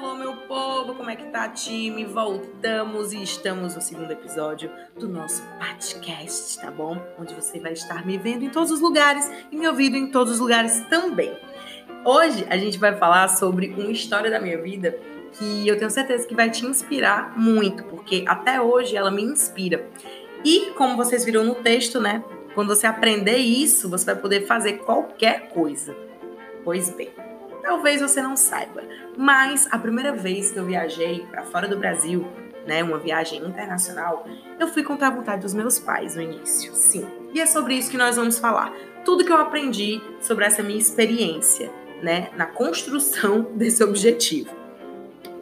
Alô, meu povo, como é que tá, time? Voltamos e estamos no segundo episódio do nosso podcast, tá bom? Onde você vai estar me vendo em todos os lugares e me ouvindo em todos os lugares também. Hoje a gente vai falar sobre uma história da minha vida que eu tenho certeza que vai te inspirar muito, porque até hoje ela me inspira. E como vocês viram no texto, né? Quando você aprender isso, você vai poder fazer qualquer coisa. Pois bem, talvez você não saiba, mas a primeira vez que eu viajei para fora do Brasil, né, uma viagem internacional, eu fui contra a vontade dos meus pais no início. Sim. E é sobre isso que nós vamos falar. Tudo que eu aprendi sobre essa minha experiência, né, na construção desse objetivo.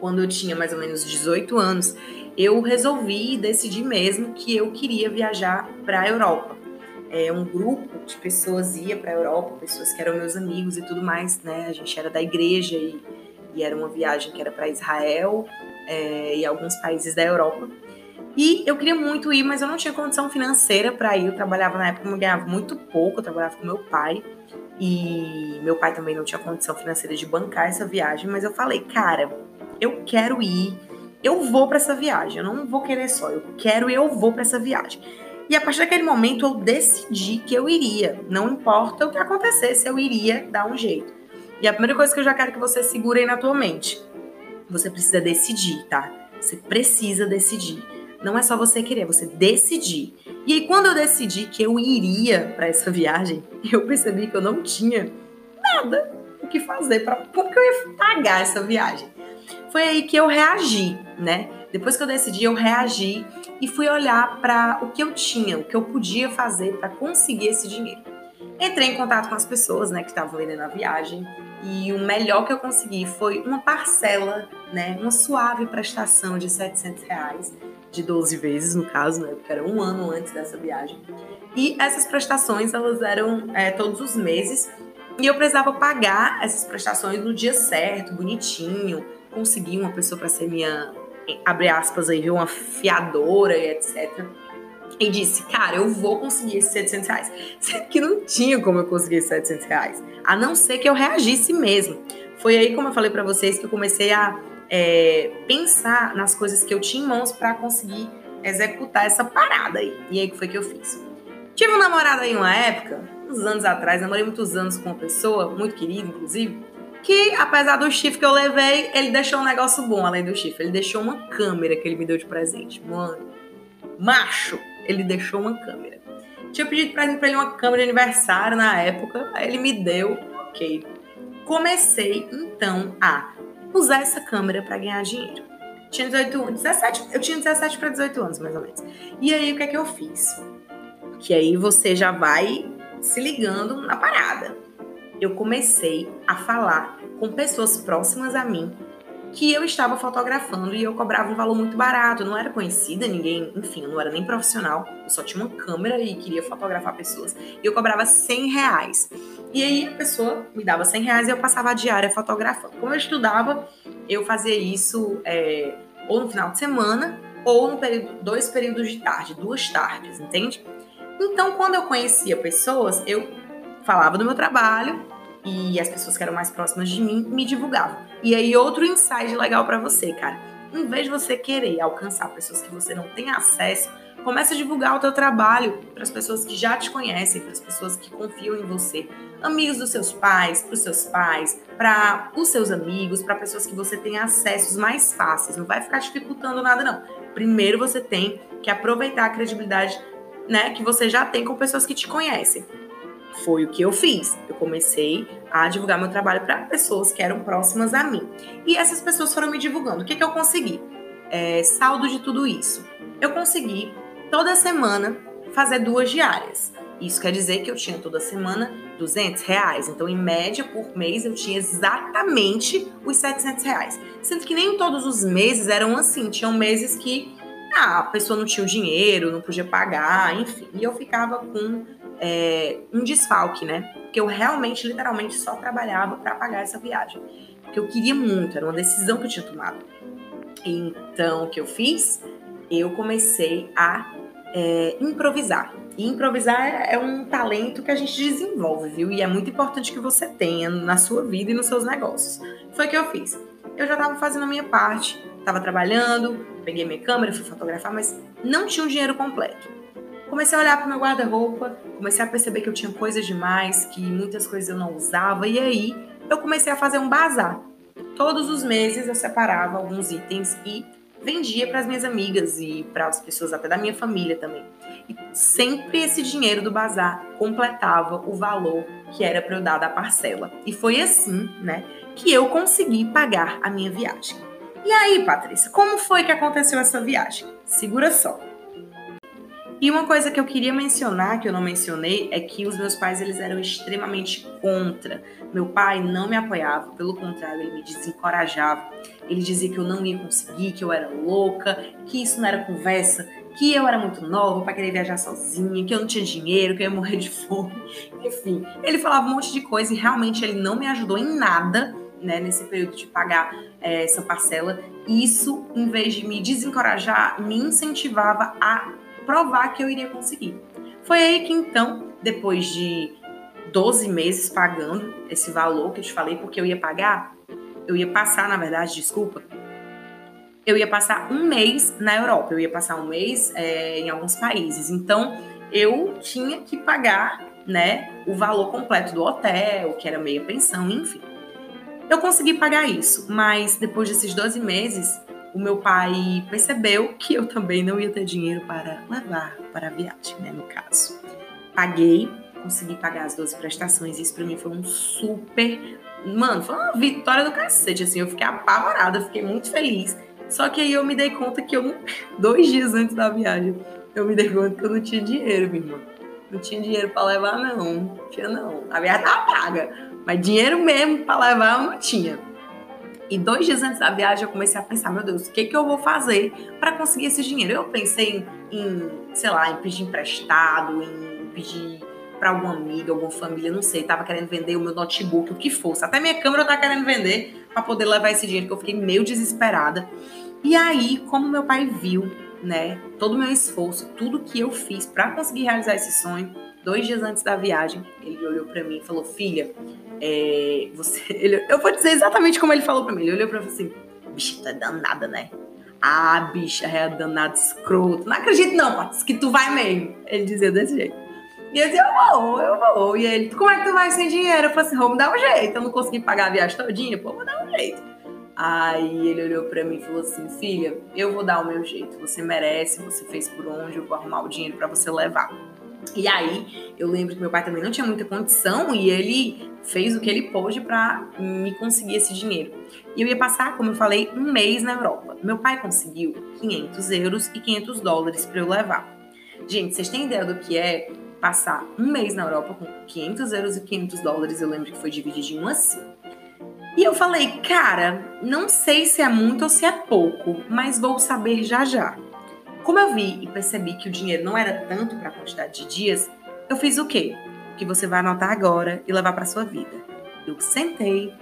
Quando eu tinha mais ou menos 18 anos, eu resolvi e decidi mesmo que eu queria viajar para a Europa é, um grupo de pessoas ia para a Europa, pessoas que eram meus amigos e tudo mais, né? A gente era da igreja e, e era uma viagem que era para Israel é, e alguns países da Europa. E eu queria muito ir, mas eu não tinha condição financeira para ir. Eu trabalhava na época, eu ganhava muito pouco, eu trabalhava com meu pai. E meu pai também não tinha condição financeira de bancar essa viagem, mas eu falei, cara, eu quero ir, eu vou para essa viagem. Eu não vou querer só, eu quero e eu vou para essa viagem. E a partir daquele momento eu decidi que eu iria. Não importa o que acontecesse, eu iria dar um jeito. E a primeira coisa que eu já quero que você segure aí na tua mente. Você precisa decidir, tá? Você precisa decidir. Não é só você querer, é você decidir. E aí, quando eu decidi que eu iria para essa viagem, eu percebi que eu não tinha nada o que fazer para eu ia pagar essa viagem. Foi aí que eu reagi, né? Depois que eu decidi, eu reagi e fui olhar para o que eu tinha, o que eu podia fazer para conseguir esse dinheiro. Entrei em contato com as pessoas, né, que estavam vendendo a viagem e o melhor que eu consegui foi uma parcela, né, uma suave prestação de 700 reais, de 12 vezes no caso, né, porque era um ano antes dessa viagem. E essas prestações elas eram é, todos os meses e eu precisava pagar essas prestações no dia certo, bonitinho, conseguir uma pessoa para ser minha abre aspas aí, viu, uma fiadora e etc. E disse, cara, eu vou conseguir esses 700 reais. Sendo que não tinha como eu conseguir esses 700 reais. A não ser que eu reagisse mesmo. Foi aí, como eu falei para vocês, que eu comecei a é, pensar nas coisas que eu tinha em mãos para conseguir executar essa parada aí. E aí, que foi que eu fiz? Tive um namorado aí uma época, uns anos atrás, namorei muitos anos com uma pessoa, muito querida, inclusive, que apesar do chifre que eu levei, ele deixou um negócio bom além do chifre. Ele deixou uma câmera que ele me deu de presente. Mano, macho, ele deixou uma câmera. Tinha pedido pra ele uma câmera de aniversário na época, aí ele me deu, ok. Comecei então a usar essa câmera para ganhar dinheiro. Tinha 18, 17, eu tinha 17 para 18 anos, mais ou menos. E aí o que é que eu fiz? Que aí você já vai se ligando na parada eu comecei a falar com pessoas próximas a mim que eu estava fotografando e eu cobrava um valor muito barato. Eu não era conhecida, ninguém, enfim, eu não era nem profissional. Eu só tinha uma câmera e queria fotografar pessoas. E eu cobrava 100 reais. E aí a pessoa me dava 100 reais e eu passava a diária fotografando. Como eu estudava, eu fazia isso é, ou no final de semana ou no período, dois períodos de tarde, duas tardes, entende? Então, quando eu conhecia pessoas, eu falava do meu trabalho e as pessoas que eram mais próximas de mim me divulgavam. E aí, outro insight legal para você, cara. Em vez de você querer alcançar pessoas que você não tem acesso, comece a divulgar o teu trabalho para as pessoas que já te conhecem, para as pessoas que confiam em você, amigos dos seus pais, para os seus pais, para os seus amigos, para pessoas que você tem acessos mais fáceis. Não vai ficar dificultando nada não. Primeiro você tem que aproveitar a credibilidade, né, que você já tem com pessoas que te conhecem. Foi o que eu fiz. Eu comecei a divulgar meu trabalho para pessoas que eram próximas a mim. E essas pessoas foram me divulgando. O que, que eu consegui? É, saldo de tudo isso. Eu consegui toda semana fazer duas diárias. Isso quer dizer que eu tinha toda semana 200 reais. Então, em média, por mês, eu tinha exatamente os 700 reais. Sendo que nem todos os meses eram assim. Tinham meses que ah, a pessoa não tinha o dinheiro, não podia pagar, enfim. E eu ficava com é, um desfalque, né? Porque eu realmente, literalmente, só trabalhava para pagar essa viagem. Porque eu queria muito, era uma decisão que eu tinha tomado. Então, o que eu fiz? Eu comecei a é, improvisar. E improvisar é, um talento que a gente desenvolve, viu? E é muito importante que você tenha na sua vida e nos seus negócios. Foi o que eu fiz. eu já estava fazendo a minha parte, estava trabalhando, peguei minha câmera, fui fotografar, mas não tinha o um dinheiro completo. Comecei a olhar para o meu guarda-roupa, comecei a perceber que eu tinha coisas demais, que muitas coisas eu não usava, e aí eu comecei a fazer um bazar. Todos os meses eu separava alguns itens e vendia para as minhas amigas e para as pessoas até da minha família também. E sempre esse dinheiro do bazar completava o valor que era para eu dar da parcela. E foi assim, né, que eu consegui pagar a minha viagem. E aí, Patrícia, como foi que aconteceu essa viagem? Segura só. E uma coisa que eu queria mencionar, que eu não mencionei, é que os meus pais eles eram extremamente contra. Meu pai não me apoiava, pelo contrário, ele me desencorajava. Ele dizia que eu não ia conseguir, que eu era louca, que isso não era conversa, que eu era muito nova para querer viajar sozinha, que eu não tinha dinheiro, que eu ia morrer de fome. Enfim, ele falava um monte de coisa e realmente ele não me ajudou em nada né, nesse período de pagar é, essa parcela. Isso, em vez de me desencorajar, me incentivava a provar que eu iria conseguir. Foi aí que então, depois de 12 meses pagando esse valor que eu te falei, porque eu ia pagar, eu ia passar, na verdade, desculpa, eu ia passar um mês na Europa, eu ia passar um mês é, em alguns países. Então, eu tinha que pagar, né, o valor completo do hotel, que era meia pensão, enfim. Eu consegui pagar isso, mas depois desses 12 meses, o meu pai percebeu que eu também não ia ter dinheiro para levar para a viagem, né, no caso. Paguei, consegui pagar as 12 prestações, isso para mim foi um super. Mano, foi uma vitória do cacete, assim, eu fiquei apavorada, fiquei muito feliz. Só que aí eu me dei conta que eu, dois dias antes da viagem, eu me dei conta que eu não tinha dinheiro, minha irmã. Não tinha dinheiro para levar, não. Não tinha, não. A viagem tava paga. Mas dinheiro mesmo para levar eu não tinha. E dois dias antes da viagem eu comecei a pensar, meu Deus, o que, que eu vou fazer para conseguir esse dinheiro? Eu pensei em, em, sei lá, em pedir emprestado, em pedir para alguma amiga, alguma família, não sei, tava querendo vender o meu notebook, o que fosse. Até minha câmera eu tava querendo vender para poder levar esse dinheiro, que eu fiquei meio desesperada. E aí, como meu pai viu, né, todo o meu esforço, tudo que eu fiz para conseguir realizar esse sonho, dois dias antes da viagem, ele olhou para mim e falou: Filha, é, você. Ele, eu vou dizer exatamente como ele falou para mim. Ele olhou para mim assim: Bicha, tu é danada, né? Ah, bicha, é danada escroto. Não acredito, não, Patis, que tu vai mesmo. Ele dizia desse jeito. E eu dizia: Eu vou, eu vou. E ele: Como é que tu vai sem dinheiro? Eu falei assim: Vamos dar um jeito. Eu não consegui pagar a viagem todinha, pô, vou dar um jeito. Aí ele olhou para mim e falou assim: Filha, eu vou dar o meu jeito. Você merece, você fez por onde, eu vou arrumar o dinheiro para você levar. E aí, eu lembro que meu pai também não tinha muita condição e ele fez o que ele pôde para me conseguir esse dinheiro. E eu ia passar, como eu falei, um mês na Europa. Meu pai conseguiu 500 euros e 500 dólares para eu levar. Gente, vocês têm ideia do que é passar um mês na Europa com 500 euros e 500 dólares? Eu lembro que foi dividido assim. E eu falei, cara, não sei se é muito ou se é pouco, mas vou saber já já. Como eu vi e percebi que o dinheiro não era tanto para a quantidade de dias, eu fiz o quê? O que você vai anotar agora e levar para sua vida. Eu sentei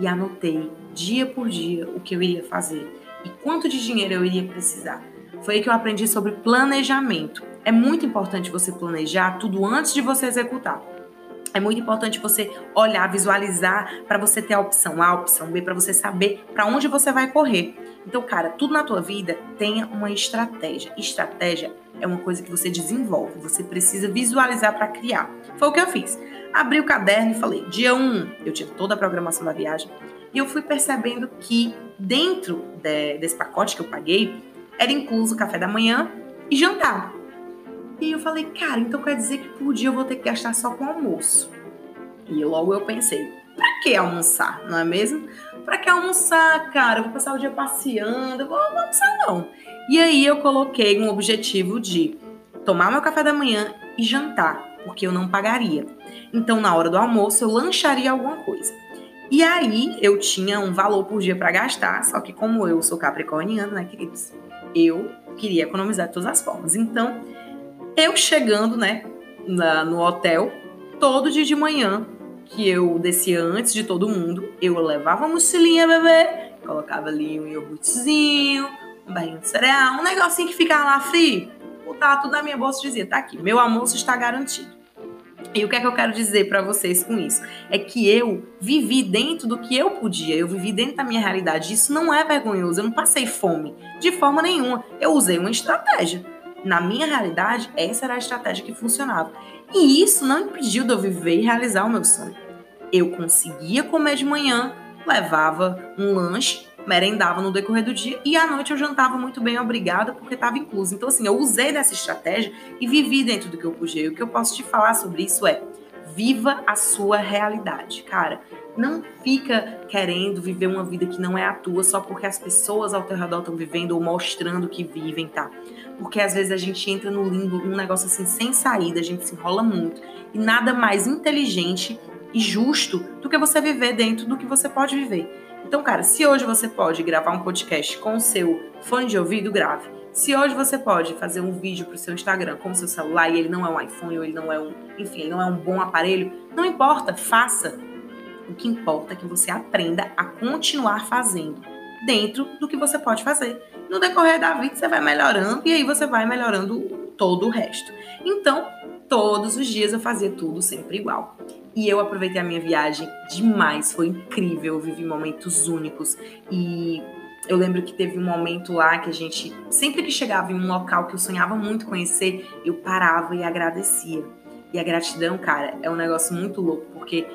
e anotei dia por dia o que eu iria fazer e quanto de dinheiro eu iria precisar. Foi aí que eu aprendi sobre planejamento. É muito importante você planejar tudo antes de você executar. É muito importante você olhar, visualizar para você ter a opção A, a opção B, para você saber para onde você vai correr. Então, cara, tudo na tua vida tenha uma estratégia. Estratégia é uma coisa que você desenvolve, você precisa visualizar para criar. Foi o que eu fiz. Abri o caderno e falei: dia 1, um, eu tinha toda a programação da viagem, e eu fui percebendo que dentro de, desse pacote que eu paguei, era incluso café da manhã e jantar. E eu falei, cara, então quer dizer que por dia eu vou ter que gastar só com almoço. E logo eu pensei, pra que almoçar, não é mesmo? Pra que almoçar, cara? Eu vou passar o dia passeando, eu vou almoçar não. E aí eu coloquei um objetivo de tomar meu café da manhã e jantar, porque eu não pagaria. Então, na hora do almoço, eu lancharia alguma coisa. E aí eu tinha um valor por dia para gastar, só que como eu sou capricorniano, né, queridos? Eu queria economizar de todas as formas. Então, eu chegando, né, na, no hotel, todo dia de manhã, que eu descia antes de todo mundo, eu levava a mochilinha, bebê, colocava ali um iogurtezinho, um barrinho de cereal, um negocinho que ficava lá frio, botava tudo na minha bolsa e dizia, tá aqui, meu almoço está garantido. E o que é que eu quero dizer para vocês com isso? É que eu vivi dentro do que eu podia, eu vivi dentro da minha realidade. Isso não é vergonhoso, eu não passei fome de forma nenhuma. Eu usei uma estratégia. Na minha realidade, essa era a estratégia que funcionava. E isso não impediu de eu viver e realizar o meu sonho. Eu conseguia comer de manhã, levava um lanche, merendava no decorrer do dia e à noite eu jantava muito bem, obrigada, porque estava incluso. Então, assim, eu usei dessa estratégia e vivi dentro do que eu podia. E o que eu posso te falar sobre isso é: viva a sua realidade, cara. Não fica querendo viver uma vida que não é a tua só porque as pessoas ao teu redor estão vivendo ou mostrando que vivem, tá? Porque às vezes a gente entra no limbo, um negócio assim sem saída, a gente se enrola muito. E nada mais inteligente e justo do que você viver dentro do que você pode viver. Então, cara, se hoje você pode gravar um podcast com o seu fone de ouvido, grave. Se hoje você pode fazer um vídeo para o seu Instagram com o seu celular e ele não é um iPhone ou ele não é um, enfim, ele não é um bom aparelho, não importa, faça. O que importa é que você aprenda a continuar fazendo dentro do que você pode fazer. No decorrer da vida você vai melhorando e aí você vai melhorando todo o resto. Então, todos os dias eu fazia tudo sempre igual. E eu aproveitei a minha viagem demais, foi incrível, eu vivi momentos únicos. E eu lembro que teve um momento lá que a gente, sempre que chegava em um local que eu sonhava muito conhecer, eu parava e agradecia. E a gratidão, cara, é um negócio muito louco, porque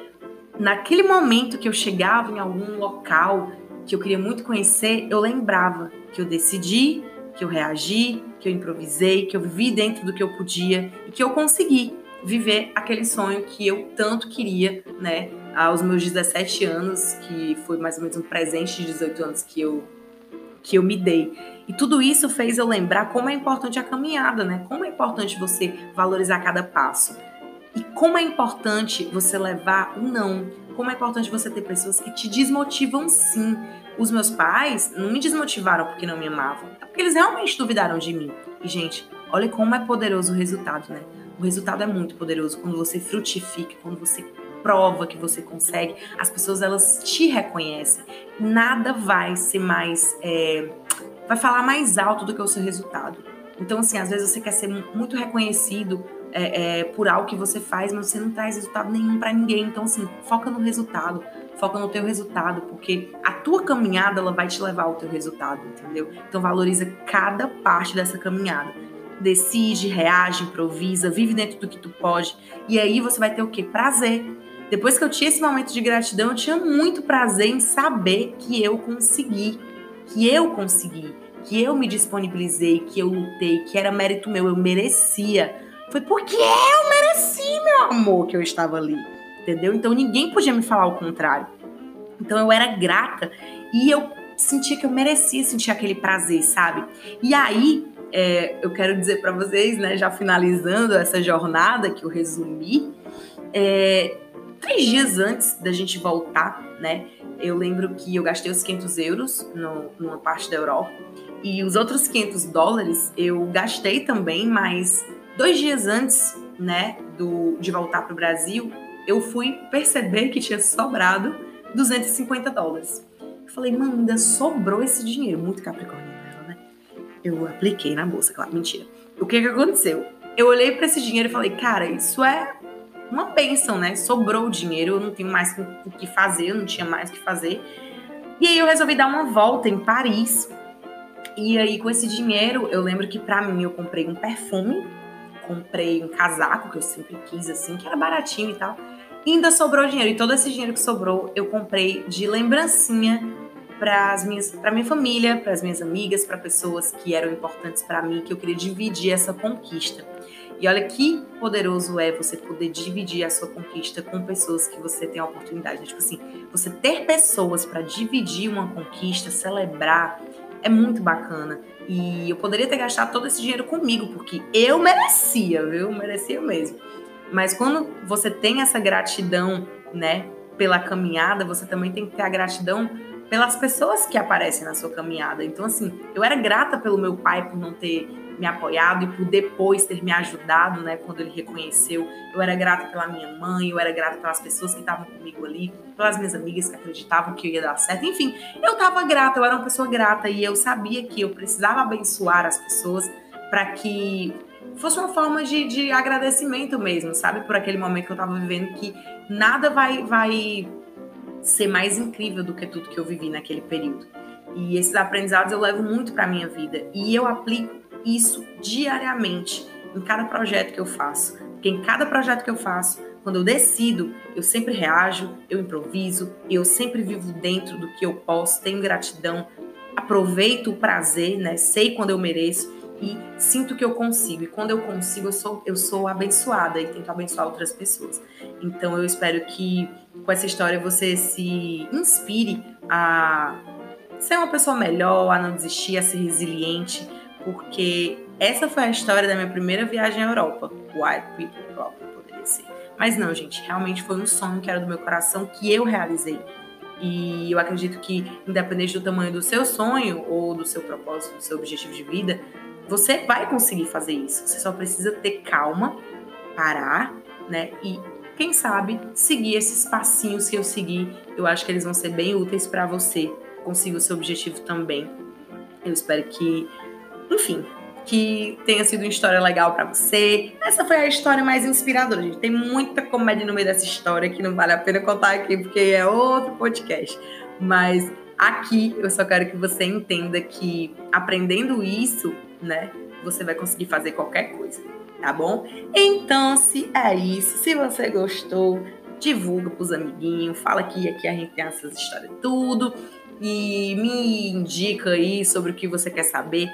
naquele momento que eu chegava em algum local que eu queria muito conhecer, eu lembrava que eu decidi, que eu reagi, que eu improvisei, que eu vivi dentro do que eu podia e que eu consegui viver aquele sonho que eu tanto queria, né, aos meus 17 anos, que foi mais ou menos um presente de 18 anos que eu que eu me dei. E tudo isso fez eu lembrar como é importante a caminhada, né? Como é importante você valorizar cada passo. E como é importante você levar o não. Como é importante você ter pessoas que te desmotivam sim. Os meus pais não me desmotivaram porque não me amavam, é porque eles realmente duvidaram de mim. E, gente, olha como é poderoso o resultado, né? O resultado é muito poderoso quando você frutifica, quando você prova que você consegue, as pessoas elas te reconhecem. Nada vai ser mais. É, vai falar mais alto do que o seu resultado. Então, assim, às vezes você quer ser muito reconhecido é, é, por algo que você faz, mas você não traz resultado nenhum para ninguém. Então, assim, foca no resultado, foca no teu resultado, porque a tua caminhada ela vai te levar ao teu resultado, entendeu? Então, valoriza cada parte dessa caminhada decide, reage, improvisa, vive dentro do que tu pode. E aí você vai ter o quê? Prazer. Depois que eu tinha esse momento de gratidão, eu tinha muito prazer em saber que eu consegui, que eu consegui, que eu me disponibilizei, que eu lutei, que era mérito meu, eu merecia. Foi porque eu mereci, meu amor, que eu estava ali. Entendeu? Então ninguém podia me falar o contrário. Então eu era grata e eu sentia que eu merecia sentir aquele prazer, sabe? E aí é, eu quero dizer para vocês, né, já finalizando essa jornada que eu resumi, é, três dias antes da gente voltar, né, eu lembro que eu gastei os 500 euros no, numa parte da Europa e os outros 500 dólares eu gastei também, mas dois dias antes, né, do, de voltar para o Brasil, eu fui perceber que tinha sobrado 250 dólares. Eu falei, mano, ainda sobrou esse dinheiro, muito capricórnio eu apliquei na bolsa, claro, mentira. O que que aconteceu? Eu olhei para esse dinheiro e falei, cara, isso é uma bênção, né? Sobrou o dinheiro, eu não tenho mais o que fazer, eu não tinha mais o que fazer. E aí eu resolvi dar uma volta em Paris. E aí com esse dinheiro, eu lembro que para mim eu comprei um perfume, comprei um casaco que eu sempre quis assim, que era baratinho e tal. E ainda sobrou dinheiro, e todo esse dinheiro que sobrou, eu comprei de lembrancinha para as minhas, para minha família, para as minhas amigas, para pessoas que eram importantes para mim, que eu queria dividir essa conquista. E olha que poderoso é você poder dividir a sua conquista com pessoas que você tem a oportunidade. Tipo assim, você ter pessoas para dividir uma conquista, celebrar, é muito bacana. E eu poderia ter gastado todo esse dinheiro comigo, porque eu merecia, viu? Merecia mesmo. Mas quando você tem essa gratidão, né, pela caminhada, você também tem que ter a gratidão pelas pessoas que aparecem na sua caminhada. Então, assim, eu era grata pelo meu pai por não ter me apoiado e por depois ter me ajudado, né, quando ele reconheceu. Eu era grata pela minha mãe, eu era grata pelas pessoas que estavam comigo ali, pelas minhas amigas que acreditavam que eu ia dar certo. Enfim, eu estava grata, eu era uma pessoa grata e eu sabia que eu precisava abençoar as pessoas para que fosse uma forma de, de agradecimento mesmo, sabe? Por aquele momento que eu tava vivendo que nada vai, vai ser mais incrível do que tudo que eu vivi naquele período. E esses aprendizados eu levo muito para minha vida e eu aplico isso diariamente em cada projeto que eu faço. Porque em cada projeto que eu faço, quando eu decido, eu sempre reajo, eu improviso, eu sempre vivo dentro do que eu posso, tenho gratidão, aproveito o prazer, né? Sei quando eu mereço e sinto que eu consigo. E quando eu consigo, eu sou, eu sou abençoada e tento abençoar outras pessoas. Então eu espero que com essa história você se inspire a ser uma pessoa melhor, a não desistir, a ser resiliente, porque essa foi a história da minha primeira viagem à Europa. White People Problem poderia ser. Mas não, gente, realmente foi um sonho que era do meu coração que eu realizei. E eu acredito que, independente do tamanho do seu sonho ou do seu propósito, do seu objetivo de vida, você vai conseguir fazer isso. Você só precisa ter calma, parar, né? E quem sabe seguir esses passinhos que eu segui. Eu acho que eles vão ser bem úteis para você conseguir o seu objetivo também. Eu espero que, enfim, que tenha sido uma história legal para você. Essa foi a história mais inspiradora, gente. Tem muita comédia no meio dessa história que não vale a pena contar aqui porque é outro podcast. Mas aqui eu só quero que você entenda que aprendendo isso né? Você vai conseguir fazer qualquer coisa, tá bom? Então, se é isso, se você gostou, divulga pros amiguinhos, fala que aqui a gente tem essas histórias tudo e me indica aí sobre o que você quer saber,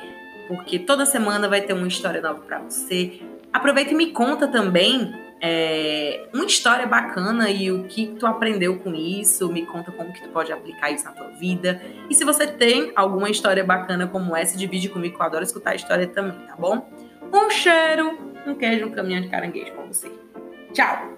porque toda semana vai ter uma história nova para você. Aproveita e me conta também é, uma história bacana e o que tu aprendeu com isso, me conta como que tu pode aplicar isso na tua vida. E se você tem alguma história bacana como essa, divide comigo, que eu adoro escutar a história também, tá bom? Um cheiro, um queijo, um caminhão de caranguejo com você. Tchau!